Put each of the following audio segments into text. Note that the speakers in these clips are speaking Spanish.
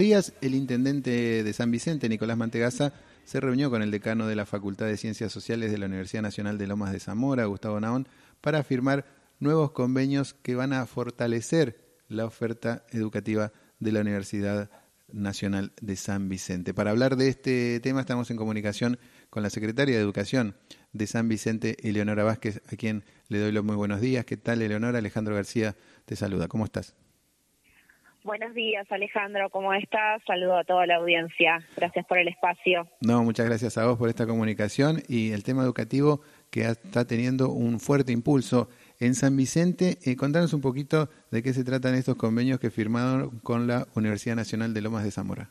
días, el intendente de San Vicente, Nicolás Mantegaza, se reunió con el decano de la Facultad de Ciencias Sociales de la Universidad Nacional de Lomas de Zamora, Gustavo Naón, para firmar nuevos convenios que van a fortalecer la oferta educativa de la Universidad Nacional de San Vicente. Para hablar de este tema estamos en comunicación con la secretaria de Educación de San Vicente, Eleonora Vázquez, a quien le doy los muy buenos días. ¿Qué tal, Eleonora? Alejandro García te saluda. ¿Cómo estás? Buenos días, Alejandro, ¿cómo estás? Saludo a toda la audiencia. Gracias por el espacio. No, muchas gracias a vos por esta comunicación y el tema educativo que está teniendo un fuerte impulso en San Vicente. Eh, contanos un poquito de qué se tratan estos convenios que firmaron con la Universidad Nacional de Lomas de Zamora.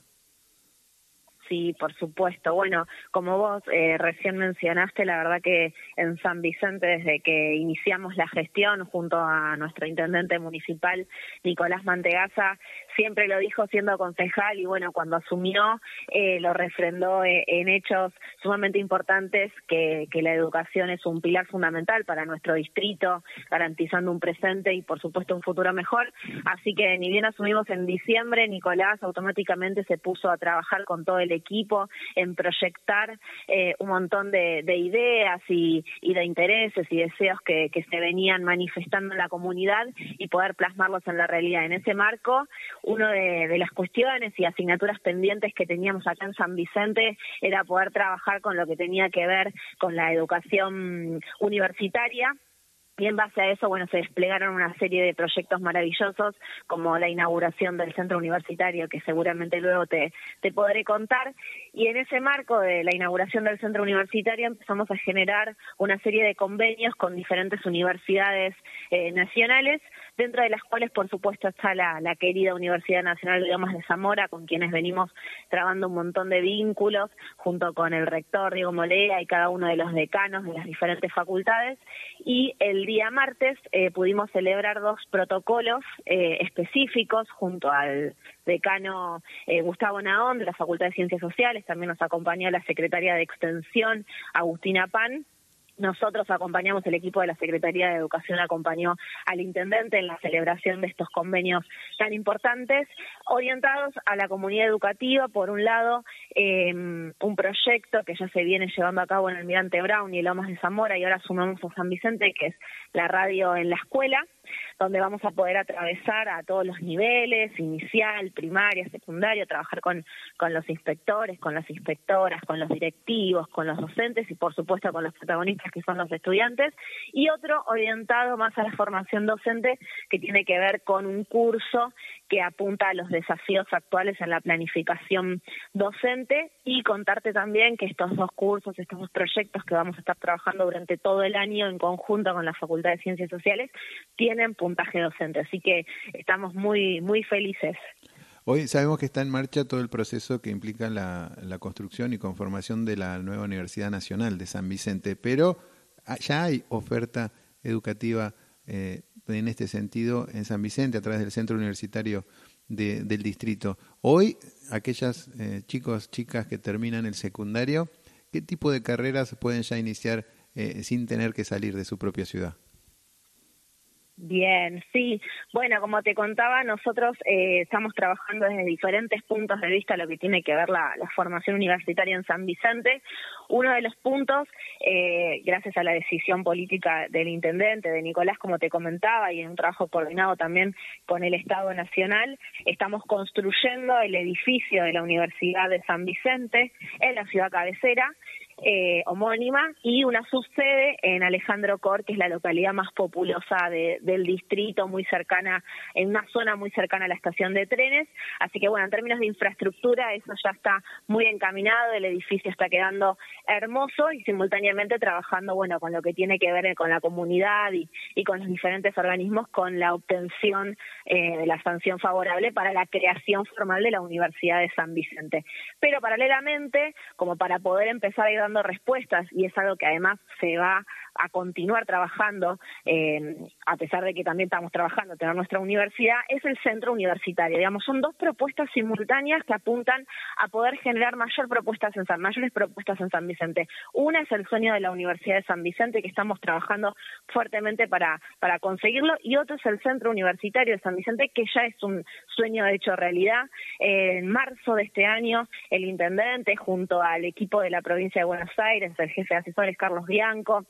Sí, por supuesto. Bueno, como vos eh, recién mencionaste, la verdad que en San Vicente, desde que iniciamos la gestión junto a nuestro intendente municipal, Nicolás Mantegaza, siempre lo dijo siendo concejal y bueno, cuando asumió eh, lo refrendó eh, en hechos sumamente importantes que, la educación es un pilar fundamental para nuestro distrito, garantizando un presente y por supuesto un futuro mejor. Así que ni bien asumimos en diciembre, Nicolás automáticamente se puso a trabajar con todo el equipo en proyectar eh, un montón de, ideas y, de intereses y deseos que, se venían manifestando en la comunidad y poder plasmarlos en la realidad. En ese marco, una de, las cuestiones y asignaturas pendientes que teníamos acá en San Vicente era poder trabajar con lo que tenía que ver con la educación universitaria y en base a eso, bueno, se desplegaron una serie de proyectos maravillosos, como la inauguración del centro universitario, que seguramente luego te, te podré contar. Y en ese marco de la inauguración del centro universitario empezamos a generar una serie de convenios con diferentes universidades eh, nacionales, dentro de las cuales, por supuesto, está la, querida Universidad Nacional de Idiomas de Zamora, con quienes venimos trabando un montón de vínculos, junto con el rector Diego Molea y cada uno de los decanos de las diferentes facultades. Y el día martes eh, pudimos celebrar dos protocolos eh, específicos junto al decano eh, Gustavo Naón de la Facultad de Ciencias Sociales, también nos acompañó la secretaria de Extensión Agustina Pan nosotros acompañamos, el equipo de la Secretaría de Educación acompañó al intendente en la celebración de estos convenios tan importantes, orientados a la comunidad educativa, por un lado, eh, un proyecto que ya se viene llevando a cabo en el Mirante Brown y Lomas de Zamora y ahora sumamos a San Vicente, que es la radio en la escuela donde vamos a poder atravesar a todos los niveles, inicial, primaria, secundaria, trabajar con, con los inspectores, con las inspectoras, con los directivos, con los docentes y por supuesto con los protagonistas que son los estudiantes, y otro orientado más a la formación docente que tiene que ver con un curso que apunta a los desafíos actuales en la planificación docente y contarte también que estos dos cursos, estos dos proyectos que vamos a estar trabajando durante todo el año en conjunto con la Facultad de Ciencias Sociales tienen puntaje docente, así que estamos muy muy felices. Hoy sabemos que está en marcha todo el proceso que implica la, construcción y conformación de la nueva Universidad Nacional de San Vicente, pero ya hay oferta educativa eh, en este sentido en San Vicente a través del centro universitario del distrito. Hoy, aquellas eh, chicos, chicas que terminan el secundario, ¿qué tipo de carreras pueden ya iniciar eh, sin tener que salir de su propia ciudad? Bien, sí. Bueno, como te contaba, nosotros eh, estamos trabajando desde diferentes puntos de vista lo que tiene que ver la, formación universitaria en San Vicente. Uno de los puntos, eh, gracias a la decisión política del intendente, de Nicolás, como te comentaba, y en un trabajo coordinado también con el Estado Nacional, estamos construyendo el edificio de la Universidad de San Vicente en la ciudad cabecera eh, homónima y una subsede en Alejandro Cor, que es la localidad más populosa del distrito, muy cercana, en una zona muy cercana a la estación de trenes. Así que bueno, en términos de infraestructura, eso ya está muy encaminado, el edificio está quedando hermoso y simultáneamente trabajando, bueno, con lo que tiene que ver con la comunidad y, con los diferentes organismos con la obtención eh, de la sanción favorable para la creación formal de la Universidad de San Vicente. Pero paralelamente, como para poder empezar a ir dando respuestas y es algo que además se va a continuar trabajando, eh, a pesar de que también estamos trabajando, tener nuestra universidad, es el centro universitario. Digamos, son dos propuestas simultáneas que apuntan a poder generar mayor propuestas en San, mayores propuestas en San Vicente. Una es el sueño de la Universidad de San Vicente, que estamos trabajando fuertemente para, para conseguirlo, y otro es el centro universitario de San Vicente, que ya es un sueño de hecho realidad. en marzo de este año, el intendente, junto al equipo de la provincia de Buenos Aires, el jefe de asesores Carlos Bianco,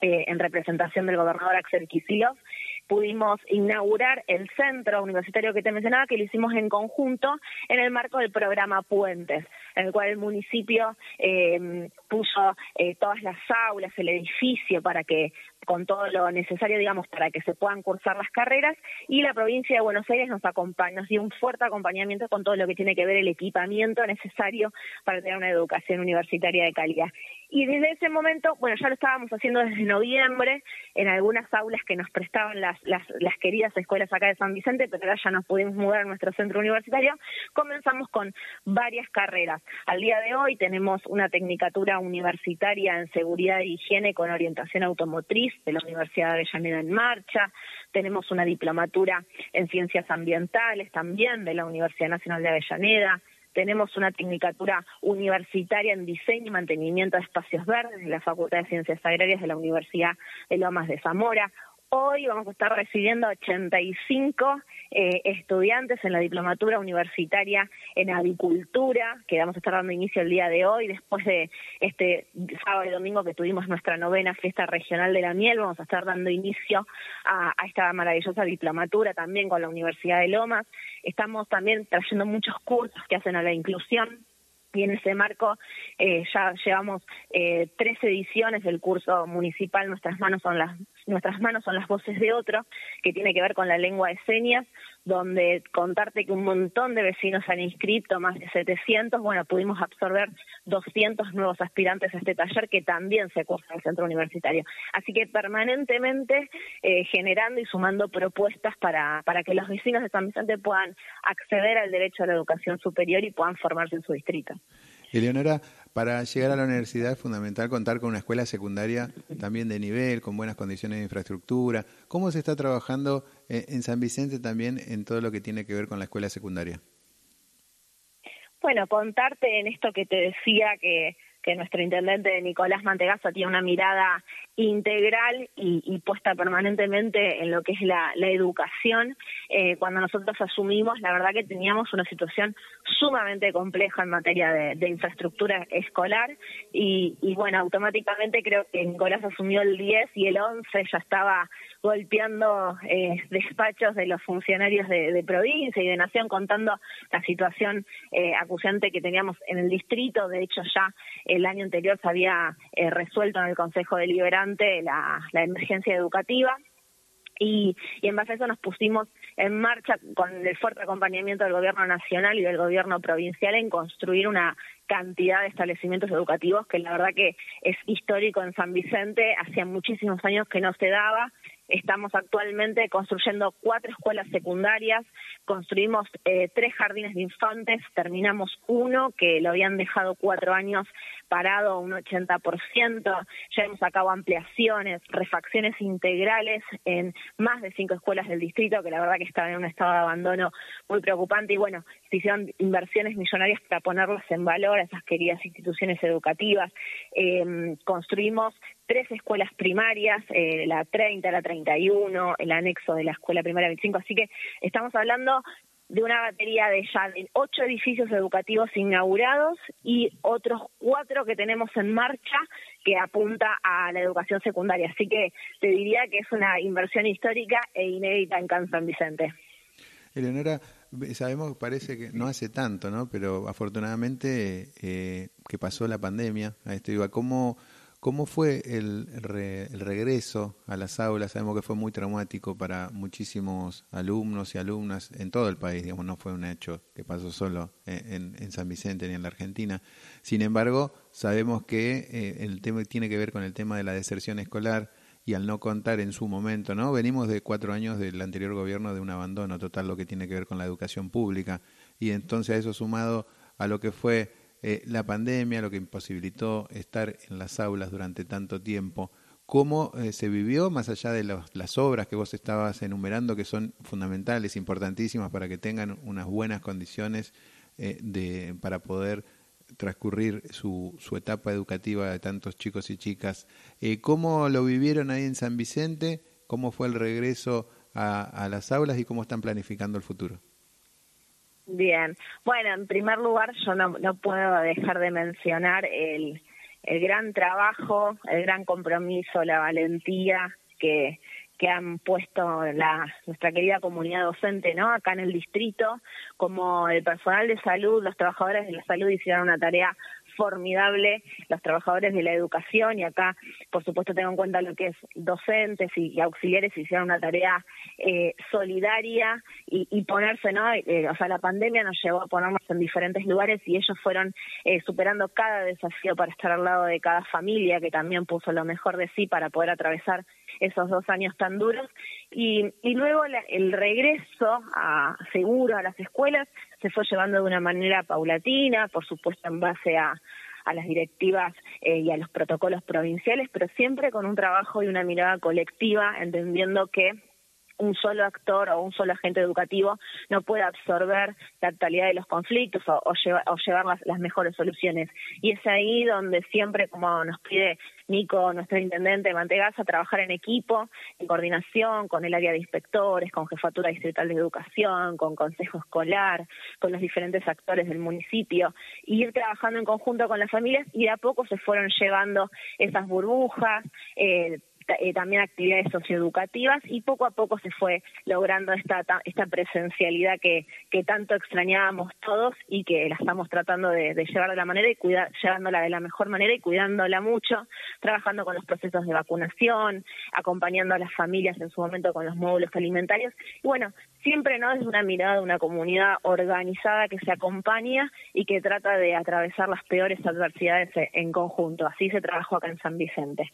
eh, en representación del gobernador Axel Kicillof, pudimos inaugurar el centro universitario que te mencionaba, que lo hicimos en conjunto en el marco del programa Puentes, en el cual el municipio eh, puso eh, todas las aulas, el edificio para que con todo lo necesario, digamos, para que se puedan cursar las carreras y la provincia de Buenos Aires nos acompaña, nos dio un fuerte acompañamiento con todo lo que tiene que ver el equipamiento necesario para tener una educación universitaria de calidad. Y desde ese momento, bueno, ya lo estábamos haciendo desde noviembre en algunas aulas que nos prestaban las, las, las queridas escuelas acá de San Vicente, pero ahora ya nos pudimos mudar a nuestro centro universitario. Comenzamos con varias carreras. Al día de hoy tenemos una tecnicatura universitaria en seguridad e higiene con orientación automotriz de la Universidad de Avellaneda en marcha. Tenemos una diplomatura en ciencias ambientales también de la Universidad Nacional de Avellaneda tenemos una tecnicatura universitaria en diseño y mantenimiento de espacios verdes en la Facultad de Ciencias Agrarias de la Universidad de Lomas de Zamora, Hoy vamos a estar recibiendo 85 eh, estudiantes en la diplomatura universitaria en avicultura, que vamos a estar dando inicio el día de hoy, después de este sábado y domingo que tuvimos nuestra novena fiesta regional de la miel, vamos a estar dando inicio a, esta maravillosa diplomatura también con la Universidad de Lomas. Estamos también trayendo muchos cursos que hacen a la inclusión y en ese marco eh, ya llevamos eh, tres ediciones del curso municipal Nuestras manos son las nuestras manos son las voces de otro que tiene que ver con la lengua de señas donde contarte que un montón de vecinos han inscrito más de 700 bueno pudimos absorber 200 nuevos aspirantes a este taller que también se cursa en el centro universitario. Así que permanentemente eh, generando y sumando propuestas para para que los vecinos de San Vicente puedan acceder al derecho a la educación superior y puedan formarse en su distrito. Eleonora, para llegar a la universidad es fundamental contar con una escuela secundaria también de nivel, con buenas condiciones de infraestructura. ¿Cómo se está trabajando eh, en San Vicente también en todo lo que tiene que ver con la escuela secundaria? Bueno, contarte en esto que te decía que, que nuestro intendente Nicolás Mantegaza tiene una mirada integral y, puesta permanentemente en lo que es la, educación. Eh, cuando nosotros asumimos, la verdad que teníamos una situación sumamente compleja en materia de, infraestructura escolar y, y, bueno, automáticamente creo que Nicolás asumió el 10 y el 11 ya estaba golpeando eh, despachos de los funcionarios de, provincia y de nación contando la situación eh, acusante que teníamos en el distrito. De hecho, ya el año anterior se había eh, resuelto en el Consejo Deliberante la, la emergencia educativa. Y, y, en base a eso nos pusimos en marcha con el fuerte acompañamiento del gobierno nacional y del gobierno provincial en construir una cantidad de establecimientos educativos que la verdad que es histórico en San Vicente, hacía muchísimos años que no se daba. Estamos actualmente construyendo cuatro escuelas secundarias, construimos eh, tres jardines de infantes, terminamos uno que lo habían dejado cuatro años parado un 80%, ya hemos sacado ampliaciones, refacciones integrales en más de cinco escuelas del distrito que la verdad que estaban en un estado de abandono muy preocupante. Y bueno, se hicieron inversiones millonarias para ponerlas en valor a esas queridas instituciones educativas. Eh, construimos tres escuelas primarias, eh, la 30, la 31, el anexo de la escuela primaria 25, así que estamos hablando de una batería de ya de ocho edificios educativos inaugurados y otros cuatro que tenemos en marcha que apunta a la educación secundaria. Así que te diría que es una inversión histórica e inédita en Can San Vicente. Eleonora, sabemos, parece que no hace tanto, ¿no? Pero afortunadamente eh, que pasó la pandemia, a esto iba, ¿cómo ¿Cómo fue el, el, regreso a las aulas? Sabemos que fue muy traumático para muchísimos alumnos y alumnas en todo el país, digamos, no fue un hecho que pasó solo en, en San Vicente ni en la Argentina. Sin embargo, sabemos que eh, el tema tiene que ver con el tema de la deserción escolar y al no contar en su momento, ¿no? Venimos de cuatro años del anterior gobierno de un abandono total, lo que tiene que ver con la educación pública, y entonces a eso sumado a lo que fue eh, la pandemia, lo que imposibilitó estar en las aulas durante tanto tiempo. cómo eh, se vivió, más allá de las obras que vos estabas enumerando, que son fundamentales, importantísimas para que tengan unas buenas condiciones eh, de, para poder transcurrir su, su, etapa educativa de tantos chicos y chicas. Eh, ¿Cómo lo vivieron ahí en San Vicente? ¿Cómo fue el regreso a, a las aulas y cómo están planificando el futuro? Bien, bueno, en primer lugar yo no, no puedo dejar de mencionar el, el gran trabajo, el gran compromiso, la valentía que, que han puesto la, nuestra querida comunidad docente, ¿no? Acá en el distrito, como el personal de salud, los trabajadores de la salud hicieron una tarea formidable los trabajadores de la educación y acá, por supuesto, tengo en cuenta lo que es docentes y, auxiliares hicieron una tarea eh, solidaria y, ponerse, ¿no? Eh, o sea, la pandemia nos llevó a ponernos en diferentes lugares y ellos fueron eh, superando cada desafío para estar al lado de cada familia que también puso lo mejor de sí para poder atravesar esos dos años tan duros y, y luego el regreso a seguro a las escuelas se fue llevando de una manera paulatina, por supuesto en base a, a las directivas eh, y a los protocolos provinciales, pero siempre con un trabajo y una mirada colectiva, entendiendo que un solo actor o un solo agente educativo no puede absorber la totalidad de los conflictos o, o, llevar las, mejores soluciones. Y es ahí donde siempre, como nos pide Nico, nuestro intendente de Mantegaza, trabajar en equipo, en coordinación con el área de inspectores, con Jefatura Distrital de Educación, con Consejo Escolar, con los diferentes actores del municipio, y ir trabajando en conjunto con las familias y de a poco se fueron llevando esas burbujas. Eh, eh, también actividades socioeducativas y poco a poco se fue logrando esta, esta presencialidad que, que tanto extrañábamos todos y que la estamos tratando de, llevar de la manera y cuidar, llevándola de la mejor manera y cuidándola mucho, trabajando con los procesos de vacunación, acompañando a las familias en su momento con los módulos alimentarios y bueno, siempre no desde una mirada de una comunidad organizada que se acompaña y que trata de atravesar las peores adversidades en conjunto. Así se trabajó acá en San Vicente.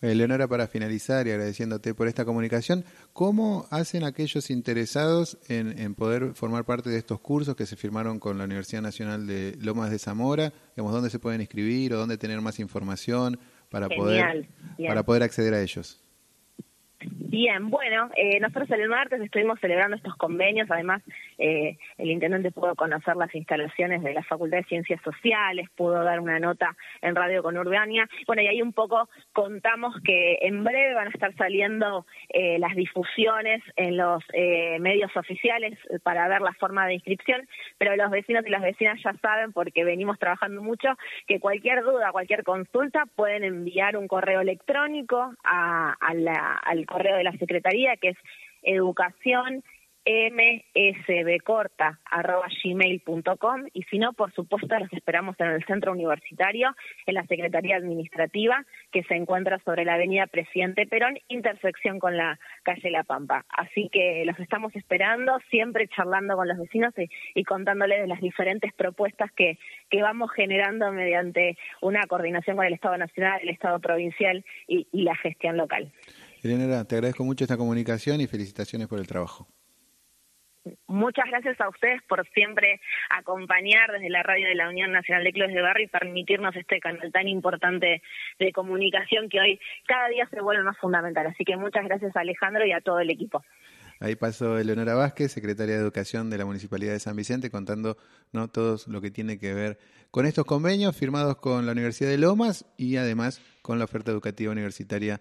Leonora, para finalizar y agradeciéndote por esta comunicación, ¿cómo hacen aquellos interesados en, poder formar parte de estos cursos que se firmaron con la Universidad Nacional de Lomas de Zamora? Digamos, ¿Dónde se pueden inscribir o dónde tener más información para, poder, para poder acceder a ellos? Bien, bueno, eh, nosotros el martes estuvimos celebrando estos convenios, además eh, el intendente pudo conocer las instalaciones de la Facultad de Ciencias Sociales, pudo dar una nota en Radio con Urbania, bueno, y ahí un poco contamos que en breve van a estar saliendo eh, las difusiones en los medios oficiales para ver la forma de inscripción, pero los vecinos y las vecinas ya saben, porque venimos trabajando mucho, que cualquier duda, cualquier consulta pueden enviar un correo electrónico a, al correo de la Secretaría, que es educación msbcorta.gmail.com y si no, por supuesto, los esperamos en el centro universitario, en la Secretaría Administrativa, que se encuentra sobre la avenida Presidente Perón, intersección con la calle La Pampa. Así que los estamos esperando, siempre charlando con los vecinos y, contándoles de las diferentes propuestas que, que vamos generando mediante una coordinación con el Estado Nacional, el Estado Provincial y la gestión local. Elena, te agradezco mucho esta comunicación y felicitaciones por el trabajo. Muchas gracias a ustedes por siempre acompañar desde la radio de la Unión Nacional de Clubes de Barrio y permitirnos este canal tan importante de comunicación que hoy cada día se vuelve más fundamental. Así que muchas gracias a Alejandro y a todo el equipo. Ahí pasó Eleonora Vázquez, secretaria de Educación de la Municipalidad de San Vicente, contando ¿no? todo lo que tiene que ver con estos convenios firmados con la Universidad de Lomas y además con la oferta educativa universitaria